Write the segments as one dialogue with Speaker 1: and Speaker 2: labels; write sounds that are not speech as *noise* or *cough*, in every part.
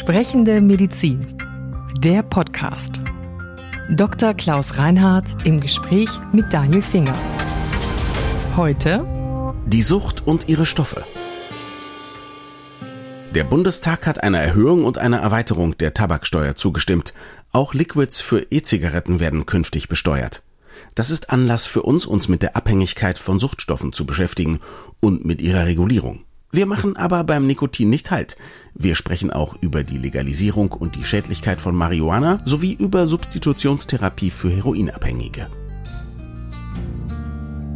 Speaker 1: Sprechende Medizin. Der Podcast. Dr. Klaus Reinhardt im Gespräch mit Daniel Finger. Heute
Speaker 2: die Sucht und ihre Stoffe. Der Bundestag hat einer Erhöhung und einer Erweiterung der Tabaksteuer zugestimmt. Auch Liquids für E-Zigaretten werden künftig besteuert. Das ist Anlass für uns, uns mit der Abhängigkeit von Suchtstoffen zu beschäftigen und mit ihrer Regulierung. Wir machen aber beim Nikotin nicht Halt. Wir sprechen auch über die Legalisierung und die Schädlichkeit von Marihuana sowie über Substitutionstherapie für Heroinabhängige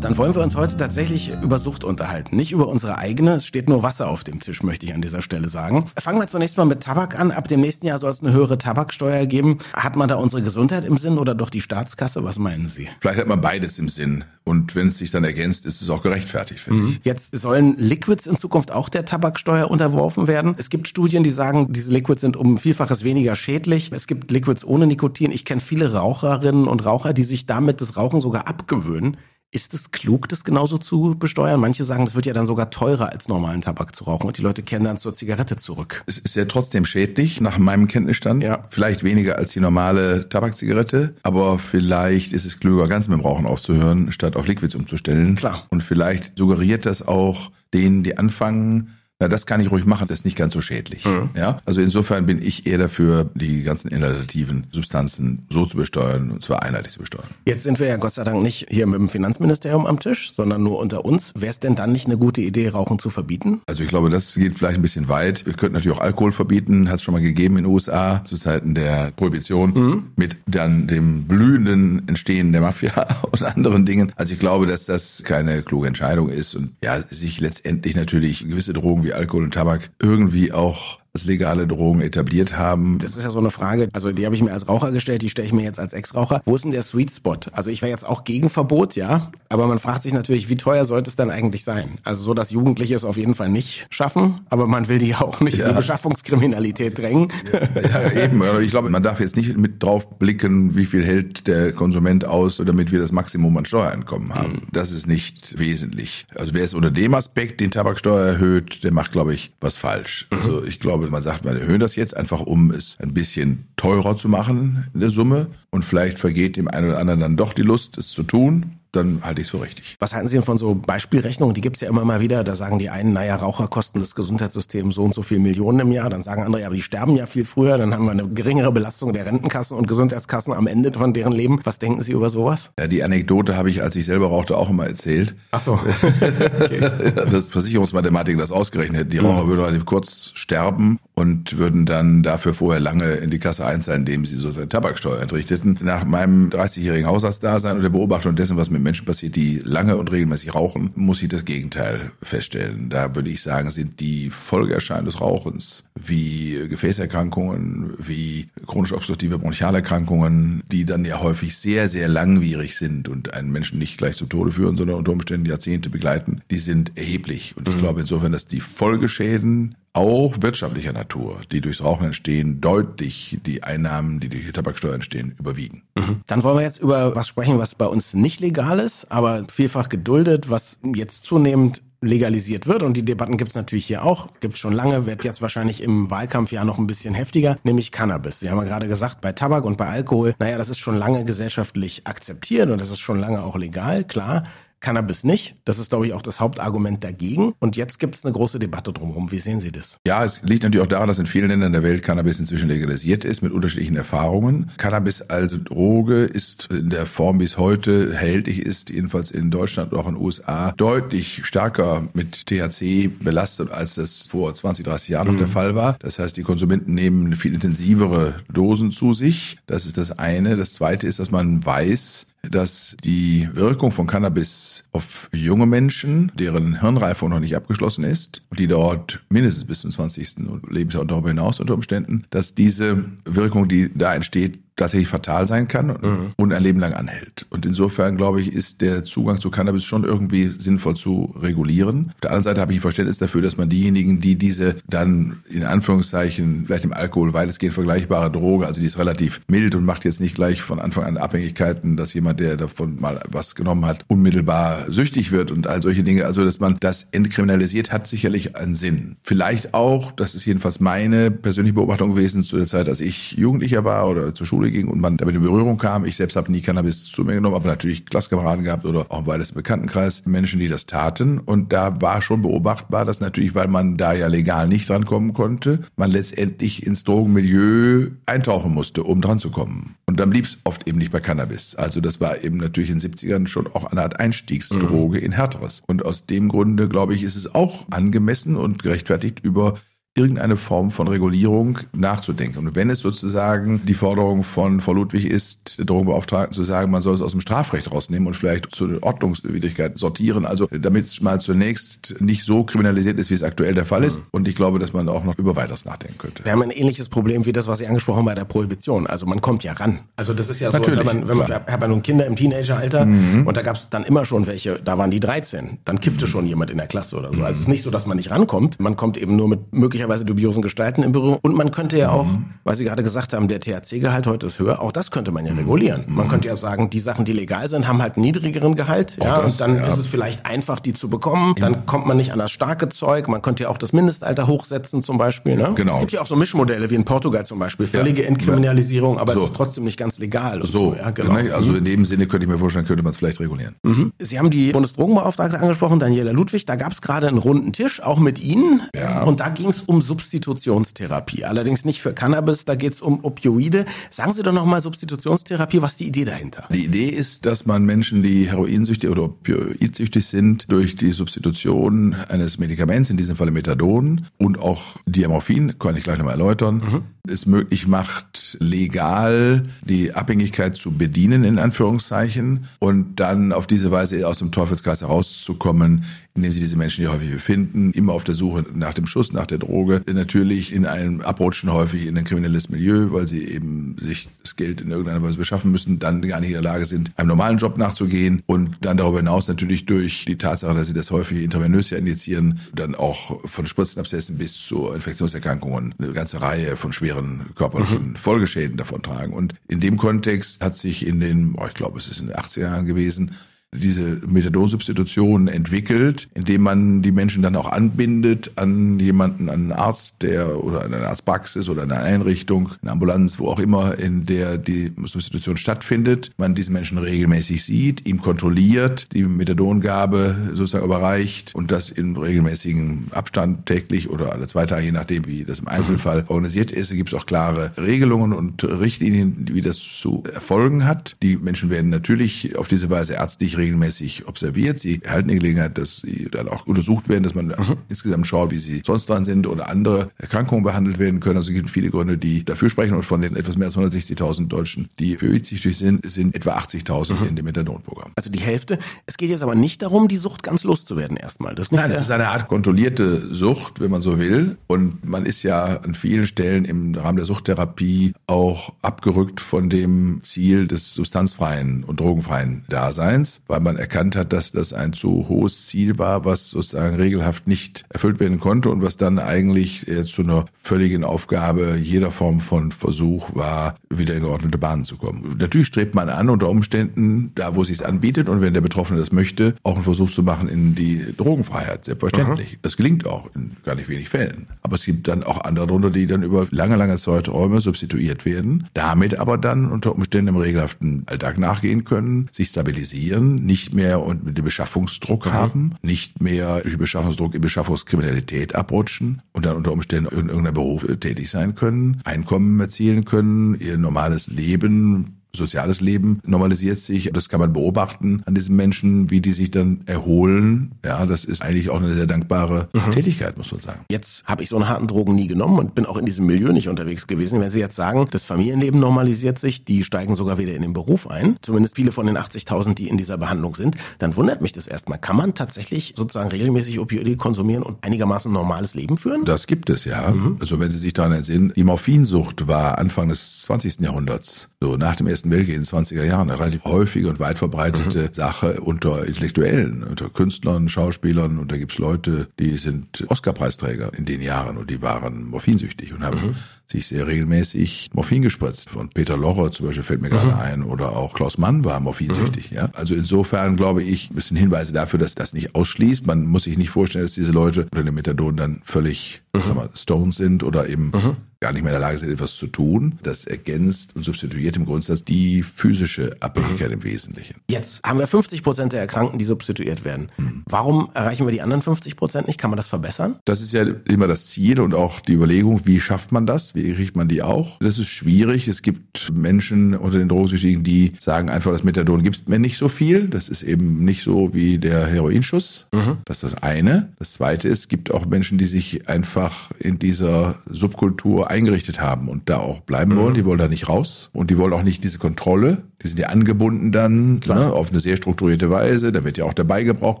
Speaker 3: dann wollen wir uns heute tatsächlich über Sucht unterhalten. Nicht über unsere eigene. Es steht nur Wasser auf dem Tisch, möchte ich an dieser Stelle sagen. Fangen wir zunächst mal mit Tabak an. Ab dem nächsten Jahr soll es eine höhere Tabaksteuer geben. Hat man da unsere Gesundheit im Sinn oder doch die Staatskasse? Was meinen Sie?
Speaker 4: Vielleicht hat man beides im Sinn. Und wenn es sich dann ergänzt, ist es auch gerechtfertigt, finde mhm. ich.
Speaker 3: Jetzt sollen Liquids in Zukunft auch der Tabaksteuer unterworfen werden. Es gibt Studien, die sagen, diese Liquids sind um Vielfaches weniger schädlich. Es gibt Liquids ohne Nikotin. Ich kenne viele Raucherinnen und Raucher, die sich damit das Rauchen sogar abgewöhnen. Ist es klug, das genauso zu besteuern? Manche sagen, das wird ja dann sogar teurer als normalen Tabak zu rauchen und die Leute kehren dann zur Zigarette zurück.
Speaker 4: Es ist ja trotzdem schädlich, nach meinem Kenntnisstand. Ja. Vielleicht weniger als die normale Tabakzigarette, aber vielleicht ist es klüger, ganz mit dem Rauchen aufzuhören, statt auf Liquids umzustellen.
Speaker 3: Klar.
Speaker 4: Und vielleicht suggeriert das auch denen, die anfangen, na, das kann ich ruhig machen, das ist nicht ganz so schädlich. Mhm. Ja, also insofern bin ich eher dafür, die ganzen inhalativen Substanzen so zu besteuern und zwar einheitlich zu besteuern.
Speaker 3: Jetzt sind wir ja Gott sei Dank nicht hier mit dem Finanzministerium am Tisch, sondern nur unter uns. Wäre es denn dann nicht eine gute Idee, Rauchen zu verbieten?
Speaker 4: Also ich glaube, das geht vielleicht ein bisschen weit. Wir könnten natürlich auch Alkohol verbieten, hat es schon mal gegeben in den USA zu Zeiten der Prohibition mhm. mit dann dem blühenden Entstehen der Mafia *laughs* und anderen Dingen. Also ich glaube, dass das keine kluge Entscheidung ist und ja, sich letztendlich natürlich gewisse Drogen wie Alkohol und Tabak irgendwie auch als legale Drogen etabliert haben.
Speaker 3: Das ist ja so eine Frage, also die habe ich mir als Raucher gestellt, die stelle ich mir jetzt als Ex-Raucher. Wo ist denn der Sweet Spot? Also ich wäre jetzt auch gegen Verbot, ja, aber man fragt sich natürlich, wie teuer sollte es dann eigentlich sein? Also so, dass Jugendliche es auf jeden Fall nicht schaffen, aber man will die auch nicht ja. in die Beschaffungskriminalität drängen.
Speaker 4: Ja, ja eben. Ich glaube, man darf jetzt nicht mit drauf blicken, wie viel hält der Konsument aus, damit wir das Maximum an Steuereinkommen haben. Mhm. Das ist nicht wesentlich. Also wer es unter dem Aspekt den Tabaksteuer erhöht, der macht, glaube ich, was falsch. Mhm. Also ich glaube, man sagt, wir erhöhen das jetzt einfach, um es ein bisschen teurer zu machen in der Summe. Und vielleicht vergeht dem einen oder anderen dann doch die Lust, es zu tun dann halte ich es für richtig.
Speaker 3: Was halten Sie denn von so Beispielrechnungen? Die gibt es ja immer mal wieder. Da sagen die einen, naja, Raucher kosten das Gesundheitssystem so und so viel Millionen im Jahr. Dann sagen andere, ja, aber die sterben ja viel früher. Dann haben wir eine geringere Belastung der Rentenkassen und Gesundheitskassen am Ende von deren Leben. Was denken Sie über sowas?
Speaker 4: Ja, die Anekdote habe ich, als ich selber rauchte, auch immer erzählt.
Speaker 3: Ach so. *laughs*
Speaker 4: okay. das Versicherungsmathematik das ausgerechnet hätten. Die Raucher mhm. würden relativ kurz sterben und würden dann dafür vorher lange in die Kasse einzahlen, indem sie sozusagen Tabaksteuer entrichteten. Nach meinem 30-jährigen Haushaltsdasein und der Beobachtung dessen, was mit Menschen passiert, die lange und regelmäßig rauchen, muss ich das Gegenteil feststellen. Da würde ich sagen, sind die Folgeerscheinungen des Rauchens wie Gefäßerkrankungen, wie chronisch obstruktive Bronchialerkrankungen, die dann ja häufig sehr, sehr langwierig sind und einen Menschen nicht gleich zum Tode führen, sondern unter Umständen Jahrzehnte begleiten, die sind erheblich. Und ich mhm. glaube insofern, dass die Folgeschäden auch wirtschaftlicher Natur, die durchs Rauchen entstehen, deutlich die Einnahmen, die durch die Tabaksteuer entstehen, überwiegen.
Speaker 3: Mhm. Dann wollen wir jetzt über was sprechen, was bei uns nicht legal ist, aber vielfach geduldet, was jetzt zunehmend legalisiert wird. Und die Debatten gibt es natürlich hier auch, gibt es schon lange, wird jetzt wahrscheinlich im Wahlkampf ja noch ein bisschen heftiger, nämlich Cannabis. Sie haben ja gerade gesagt, bei Tabak und bei Alkohol, naja, das ist schon lange gesellschaftlich akzeptiert und das ist schon lange auch legal, klar. Cannabis nicht. Das ist, glaube ich, auch das Hauptargument dagegen. Und jetzt gibt es eine große Debatte drumherum. Wie sehen Sie das?
Speaker 4: Ja, es liegt natürlich auch daran, dass in vielen Ländern der Welt Cannabis inzwischen legalisiert ist, mit unterschiedlichen Erfahrungen. Cannabis als Droge ist in der Form, wie es heute erhältlich ist, jedenfalls in Deutschland und auch in den USA, deutlich stärker mit THC belastet, als das vor 20, 30 Jahren mhm. noch der mhm. Fall war. Das heißt, die Konsumenten nehmen viel intensivere Dosen zu sich. Das ist das eine. Das zweite ist, dass man weiß, dass die Wirkung von Cannabis auf junge Menschen, deren Hirnreifung noch nicht abgeschlossen ist und die dort mindestens bis zum 20. Lebensjahr und darüber hinaus unter Umständen, dass diese Wirkung, die da entsteht, tatsächlich fatal sein kann mhm. und ein Leben lang anhält. Und insofern, glaube ich, ist der Zugang zu Cannabis schon irgendwie sinnvoll zu regulieren. Auf der anderen Seite habe ich Verständnis dafür, dass man diejenigen, die diese dann in Anführungszeichen vielleicht im Alkohol weitestgehend vergleichbare Droge, also die ist relativ mild und macht jetzt nicht gleich von Anfang an Abhängigkeiten, dass jemand, der davon mal was genommen hat, unmittelbar süchtig wird und all solche Dinge. Also, dass man das entkriminalisiert, hat sicherlich einen Sinn. Vielleicht auch, das ist jedenfalls meine persönliche Beobachtung gewesen zu der Zeit, als ich Jugendlicher war oder zur Schule ging und man damit in Berührung kam. Ich selbst habe nie Cannabis zu mir genommen, aber natürlich Klasskameraden gehabt oder auch bei des Bekanntenkreis Menschen, die das taten. Und da war schon beobachtbar, dass natürlich, weil man da ja legal nicht drankommen konnte, man letztendlich ins Drogenmilieu eintauchen musste, um dran zu kommen. Und dann blieb es oft eben nicht bei Cannabis. Also das war eben natürlich in den 70ern schon auch eine Art Einstiegsdroge mhm. in Härteres. Und aus dem Grunde, glaube ich, ist es auch angemessen und gerechtfertigt, über irgendeine Form von Regulierung nachzudenken. Und wenn es sozusagen die Forderung von Frau Ludwig ist, Drogenbeauftragten zu sagen, man soll es aus dem Strafrecht rausnehmen und vielleicht zu den Ordnungswidrigkeiten sortieren, also damit es mal zunächst nicht so kriminalisiert ist, wie es aktuell der Fall ist. Mhm. Und ich glaube, dass man auch noch über weiteres nachdenken könnte.
Speaker 3: Wir haben ein ähnliches Problem wie das, was Sie angesprochen haben bei der Prohibition. Also man kommt ja ran. Also das ist ja
Speaker 4: Natürlich,
Speaker 3: so, wenn man, wenn man, hat man nun Kinder im Teenageralter mhm. und da gab es dann immer schon welche, da waren die 13, dann kiffte mhm. schon jemand in der Klasse oder so. Also es ist nicht so, dass man nicht rankommt. Man kommt eben nur mit möglicherweise möglicherweise dubiosen Gestalten im Büro. Und man könnte ja auch, mhm. weil Sie gerade gesagt haben, der THC-Gehalt heute ist höher, auch das könnte man ja regulieren. Man könnte ja sagen, die Sachen, die legal sind, haben halt einen niedrigeren Gehalt. Auch ja, das, und dann ja. ist es vielleicht einfach, die zu bekommen. Dann kommt man nicht an das starke Zeug. Man könnte ja auch das Mindestalter hochsetzen zum Beispiel. Ne?
Speaker 4: Genau.
Speaker 3: Es gibt ja auch so Mischmodelle wie in Portugal zum Beispiel. Völlige ja. Entkriminalisierung, aber so. es ist trotzdem nicht ganz legal.
Speaker 4: So, so. Ja, genau. Also mhm. in dem Sinne könnte ich mir vorstellen, könnte man es vielleicht regulieren.
Speaker 3: Mhm. Sie haben die Bundesdrogenbeauftragte angesprochen, Daniela Ludwig. Da gab es gerade einen runden Tisch, auch mit Ihnen. Ja. Und da ging es um Substitution. Substitutionstherapie. Allerdings nicht für Cannabis, da geht es um Opioide. Sagen Sie doch nochmal Substitutionstherapie, was ist die Idee dahinter?
Speaker 4: Die Idee ist, dass man Menschen, die heroinsüchtig oder opioidsüchtig sind, durch die Substitution eines Medikaments, in diesem Falle Methadon und auch Diamorphin, kann ich gleich nochmal erläutern, mhm. es möglich macht, legal die Abhängigkeit zu bedienen, in Anführungszeichen, und dann auf diese Weise aus dem Teufelskreis herauszukommen, indem sie diese Menschen hier häufig befinden, immer auf der Suche nach dem Schuss, nach der Droge, natürlich in einem Abrutschen häufig in ein kriminelles Milieu, weil sie eben sich das Geld in irgendeiner Weise beschaffen müssen, dann gar nicht in der Lage sind, einem normalen Job nachzugehen und dann darüber hinaus natürlich durch die Tatsache, dass sie das häufig intravenös ja injizieren, dann auch von Spritzenabszessen bis zu Infektionserkrankungen eine ganze Reihe von schweren körperlichen mhm. Folgeschäden davon tragen. Und in dem Kontext hat sich in den, oh, ich glaube, es ist in den 80er Jahren gewesen, diese Methadonsubstitution entwickelt, indem man die Menschen dann auch anbindet an jemanden, an einen Arzt, der oder an eine Arztpraxis oder eine Einrichtung, eine Ambulanz, wo auch immer, in der die Substitution stattfindet. Man diesen Menschen regelmäßig sieht, ihm kontrolliert, die Methadongabe sozusagen überreicht und das in regelmäßigen Abstand täglich oder alle zwei Tage, je nachdem, wie das im Einzelfall organisiert ist. Da gibt es auch klare Regelungen und Richtlinien, wie das zu erfolgen hat. Die Menschen werden natürlich auf diese Weise ärztlich regelmäßig observiert. Sie erhalten die Gelegenheit, dass sie dann auch untersucht werden, dass man mhm. insgesamt schaut, wie sie sonst dran sind oder andere Erkrankungen behandelt werden können. Also es gibt viele Gründe, die dafür sprechen. Und von den etwas mehr als 160.000 Deutschen, die für süchtig sind, sind etwa 80.000 mhm. in dem Methadon-Programm.
Speaker 3: Also die Hälfte. Es geht jetzt aber nicht darum, die Sucht ganz loszuwerden erstmal.
Speaker 4: Das Nein, es ist eine Art kontrollierte Sucht, wenn man so will. Und man ist ja an vielen Stellen im Rahmen der Suchttherapie auch abgerückt von dem Ziel des substanzfreien und drogenfreien Daseins, weil man erkannt hat, dass das ein zu hohes Ziel war, was sozusagen regelhaft nicht erfüllt werden konnte und was dann eigentlich zu einer völligen Aufgabe jeder Form von Versuch war, wieder in geordnete Bahnen zu kommen. Natürlich strebt man an, unter Umständen, da wo es sich anbietet und wenn der Betroffene das möchte, auch einen Versuch zu machen in die Drogenfreiheit, selbstverständlich. Aha. Das gelingt auch in gar nicht wenig Fällen. Aber es gibt dann auch andere darunter, die dann über lange, lange Zeiträume substituiert werden, damit aber dann unter Umständen im regelhaften Alltag nachgehen können, sich stabilisieren, nicht mehr und den Beschaffungsdruck mhm. haben, nicht mehr durch Beschaffungsdruck in Beschaffungskriminalität abrutschen und dann unter Umständen in irgendeiner Beruf tätig sein können, Einkommen erzielen können, ihr normales Leben soziales Leben normalisiert sich. Das kann man beobachten an diesen Menschen, wie die sich dann erholen. Ja, das ist eigentlich auch eine sehr dankbare mhm. Tätigkeit, muss man sagen.
Speaker 3: Jetzt habe ich so einen harten Drogen nie genommen und bin auch in diesem Milieu nicht unterwegs gewesen. Wenn Sie jetzt sagen, das Familienleben normalisiert sich, die steigen sogar wieder in den Beruf ein, zumindest viele von den 80.000, die in dieser Behandlung sind, dann wundert mich das erstmal. Kann man tatsächlich sozusagen regelmäßig Opioide konsumieren und einigermaßen normales Leben führen?
Speaker 4: Das gibt es, ja. Mhm. Also wenn Sie sich daran entsinnen, die Morphinsucht war Anfang des 20. Jahrhunderts, so nach dem Ersten Weltkrieg in den 20er Jahren, eine relativ häufige und weit verbreitete mhm. Sache unter Intellektuellen, unter Künstlern, Schauspielern und da gibt's Leute, die sind Oscar-Preisträger in den Jahren und die waren morphinsüchtig und haben mhm. Sich sehr regelmäßig Morphin gespritzt. Von Peter Locher zum Beispiel fällt mir mhm. gerade ein oder auch Klaus Mann war morphinsüchtig. Mhm. Ja? Also insofern glaube ich, ein bisschen Hinweise dafür, dass das nicht ausschließt. Man muss sich nicht vorstellen, dass diese Leute unter dem Methadon dann völlig mhm. sag mal, Stones sind oder eben mhm gar nicht mehr in der Lage sind, etwas zu tun. Das ergänzt und substituiert im Grundsatz die physische Abhängigkeit mhm. im Wesentlichen.
Speaker 3: Jetzt haben wir 50 Prozent der Erkrankten, die substituiert werden. Mhm. Warum erreichen wir die anderen 50 Prozent nicht? Kann man das verbessern?
Speaker 4: Das ist ja immer das Ziel und auch die Überlegung, wie schafft man das? Kriegt man die auch? Das ist schwierig. Es gibt Menschen unter den Drogensüchtigen, die sagen einfach, das Methadon gibt mir nicht so viel. Das ist eben nicht so wie der Heroinschuss. Mhm. Das ist das eine. Das zweite ist, es gibt auch Menschen, die sich einfach in dieser Subkultur eingerichtet haben und da auch bleiben mhm. wollen. Die wollen da nicht raus und die wollen auch nicht diese Kontrolle. Die sind ja angebunden dann ne, auf eine sehr strukturierte Weise. Da wird ja auch der Beigebrauch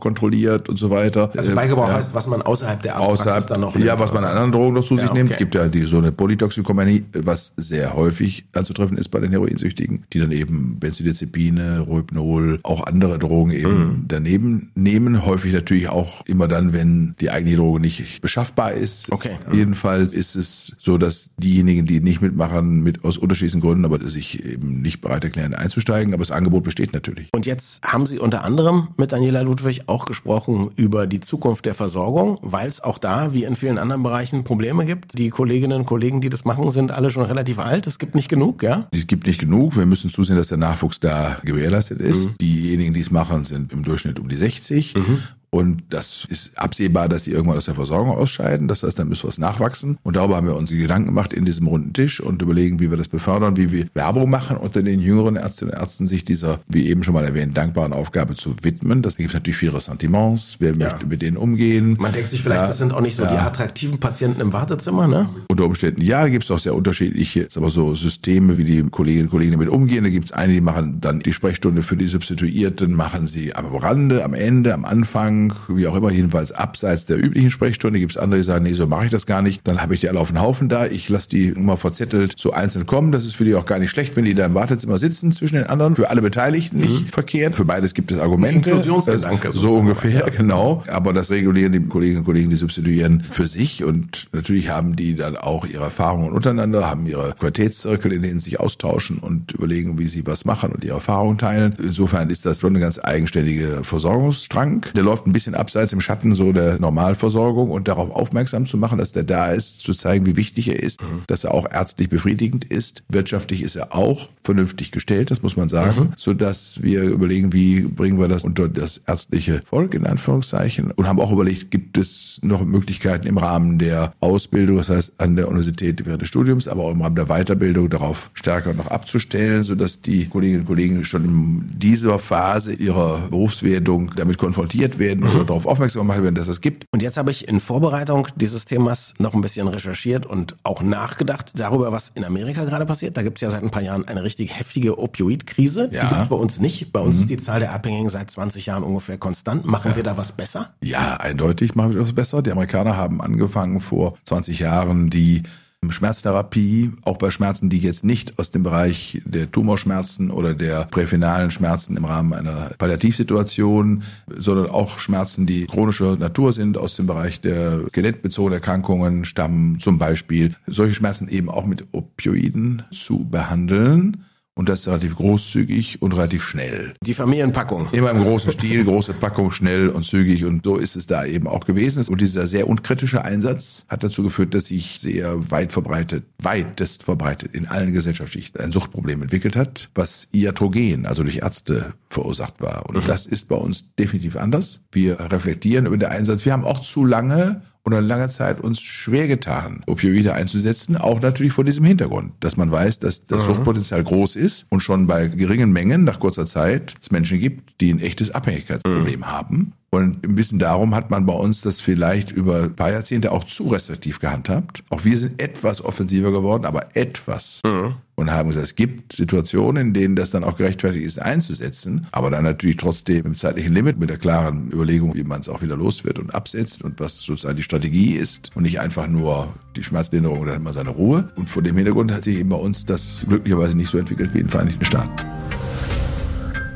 Speaker 4: kontrolliert und so weiter.
Speaker 3: Also Beigebrauch äh, heißt, was man außerhalb der
Speaker 4: außerhalb, dann noch Ja, was man an anderen Drogen noch zu sich ja, okay. nimmt. gibt ja die so eine Polytoxikomanie, was sehr häufig anzutreffen ist bei den Heroinsüchtigen, die dann eben Benzodiazepine, Rohypnol, auch andere Drogen eben mhm. daneben nehmen. Häufig natürlich auch immer dann, wenn die eigene Droge nicht beschaffbar ist.
Speaker 3: Okay.
Speaker 4: Jedenfalls ist es so, dass diejenigen, die nicht mitmachen, mit aus unterschiedlichen Gründen, aber sich eben nicht bereit erklären einzusteigen. Aber das Angebot besteht natürlich.
Speaker 3: Und jetzt haben Sie unter anderem mit Daniela Ludwig auch gesprochen über die Zukunft der Versorgung, weil es auch da, wie in vielen anderen Bereichen, Probleme gibt. Die Kolleginnen und Kollegen, die das machen, sind alle schon relativ alt. Es gibt nicht genug, ja?
Speaker 4: Es gibt nicht genug. Wir müssen zusehen, dass der Nachwuchs da gewährleistet ist. Mhm. Diejenigen, die es machen, sind im Durchschnitt um die 60. Mhm. Und das ist absehbar, dass sie irgendwann aus der Versorgung ausscheiden. Das heißt, dann müssen wir es nachwachsen. Und darüber haben wir uns Gedanken gemacht in diesem runden Tisch und überlegen, wie wir das befördern, wie wir Werbung machen unter den jüngeren Ärztinnen und Ärzten, sich dieser, wie eben schon mal erwähnt, dankbaren Aufgabe zu widmen. Das gibt natürlich viele Ressentiments. Wer ja. möchte mit denen umgehen?
Speaker 3: Man denkt sich vielleicht, ja, das sind auch nicht so ja. die attraktiven Patienten im Wartezimmer, ne?
Speaker 4: Unter Umständen ja, da gibt es auch sehr unterschiedliche, aber so Systeme, wie die Kolleginnen und Kollegen damit umgehen. Da gibt es eine, die machen dann die Sprechstunde für die Substituierten, machen sie am Rande, am Ende, am Anfang, wie auch immer jedenfalls abseits der üblichen Sprechstunde. Gibt es andere, die sagen, nee, so mache ich das gar nicht. Dann habe ich die alle auf den Haufen da. Ich lasse die immer verzettelt so einzeln kommen. Das ist für die auch gar nicht schlecht, wenn die da im Wartezimmer sitzen zwischen den anderen. Für alle Beteiligten nicht mhm. verkehrt. Für beides gibt es Argumente.
Speaker 3: Inklusionsgedanke.
Speaker 4: So ungefähr, genau. Aber das regulieren die Kolleginnen und Kollegen, die substituieren für sich. Und natürlich haben die dann auch ihre Erfahrungen untereinander, haben ihre Qualitätszirkel, in denen sie sich austauschen und überlegen, wie sie was machen und ihre Erfahrungen teilen. Insofern ist das schon eine ganz eigenständige Versorgungsstrang. Der läuft ein bisschen abseits im Schatten so der Normalversorgung und darauf aufmerksam zu machen, dass der da ist, zu zeigen, wie wichtig er ist, mhm. dass er auch ärztlich befriedigend ist. Wirtschaftlich ist er auch vernünftig gestellt, das muss man sagen, mhm. so dass wir überlegen, wie bringen wir das unter das ärztliche Volk in Anführungszeichen und haben auch überlegt, gibt es noch Möglichkeiten im Rahmen der Ausbildung, das heißt an der Universität während des Studiums, aber auch im Rahmen der Weiterbildung darauf stärker noch abzustellen, so dass die Kolleginnen und Kollegen schon in dieser Phase ihrer Berufswerdung damit konfrontiert werden mhm. oder darauf aufmerksam gemacht werden, dass es gibt.
Speaker 3: Und jetzt habe ich in Vorbereitung dieses Themas noch ein bisschen recherchiert und auch nachgedacht darüber, was in Amerika gerade passiert. Da gibt es ja seit ein paar Jahren eine richtig heftige Opioidkrise. Ja. Die gibt es bei uns nicht. Bei uns mhm. ist die Zahl der Abhängigen seit 20 Jahren ungefähr konstant. Machen ja. wir da was besser?
Speaker 4: Ja, eindeutig machen wir was besser. Die Amerikaner haben angefangen vor 20 Jahren die Schmerztherapie, auch bei Schmerzen, die jetzt nicht aus dem Bereich der Tumorschmerzen oder der präfinalen Schmerzen im Rahmen einer Palliativsituation, sondern auch Schmerzen, die chronischer Natur sind, aus dem Bereich der skelettbezogenen Erkrankungen stammen, zum Beispiel solche Schmerzen eben auch mit Opioiden zu behandeln und das relativ großzügig und relativ schnell.
Speaker 3: Die Familienpackung.
Speaker 4: Immer im großen Stil, große Packung, schnell und zügig und so ist es da eben auch gewesen. Und dieser sehr unkritische Einsatz hat dazu geführt, dass sich sehr weit verbreitet, weitest verbreitet in allen Gesellschaftsschichten ein Suchtproblem entwickelt hat, was iatrogen, also durch Ärzte verursacht war. Und mhm. das ist bei uns definitiv anders. Wir reflektieren über den Einsatz. Wir haben auch zu lange und eine lange Zeit uns schwer getan, Opioide einzusetzen, auch natürlich vor diesem Hintergrund, dass man weiß, dass das mhm. Suchtpotenzial groß ist und schon bei geringen Mengen nach kurzer Zeit es Menschen gibt, die ein echtes Abhängigkeitsproblem mhm. haben und im Wissen darum hat man bei uns das vielleicht über ein paar Jahrzehnte auch zu restriktiv gehandhabt. Auch wir sind etwas offensiver geworden, aber etwas. Mhm. Und haben gesagt, es gibt Situationen, in denen das dann auch gerechtfertigt ist, einzusetzen, aber dann natürlich trotzdem im zeitlichen Limit mit der klaren Überlegung, wie man es auch wieder los wird und absetzt und was sozusagen die Strategie ist und nicht einfach nur die Schmerzlinderung oder immer seine Ruhe. Und vor dem Hintergrund hat sich eben bei uns das glücklicherweise nicht so entwickelt wie in den Vereinigten Staaten.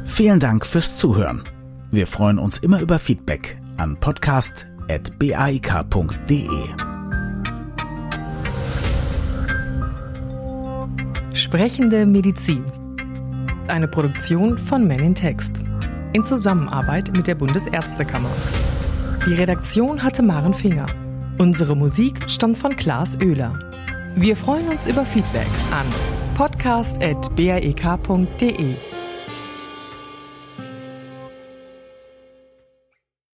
Speaker 5: Vielen Dank fürs Zuhören. Wir freuen uns immer über Feedback an podcast.baik.de.
Speaker 1: Sprechende Medizin. Eine Produktion von Men in Text. In Zusammenarbeit mit der Bundesärztekammer. Die Redaktion hatte Maren Finger. Unsere Musik stammt von Klaas Oehler. Wir freuen uns über Feedback an podcast.baek.de.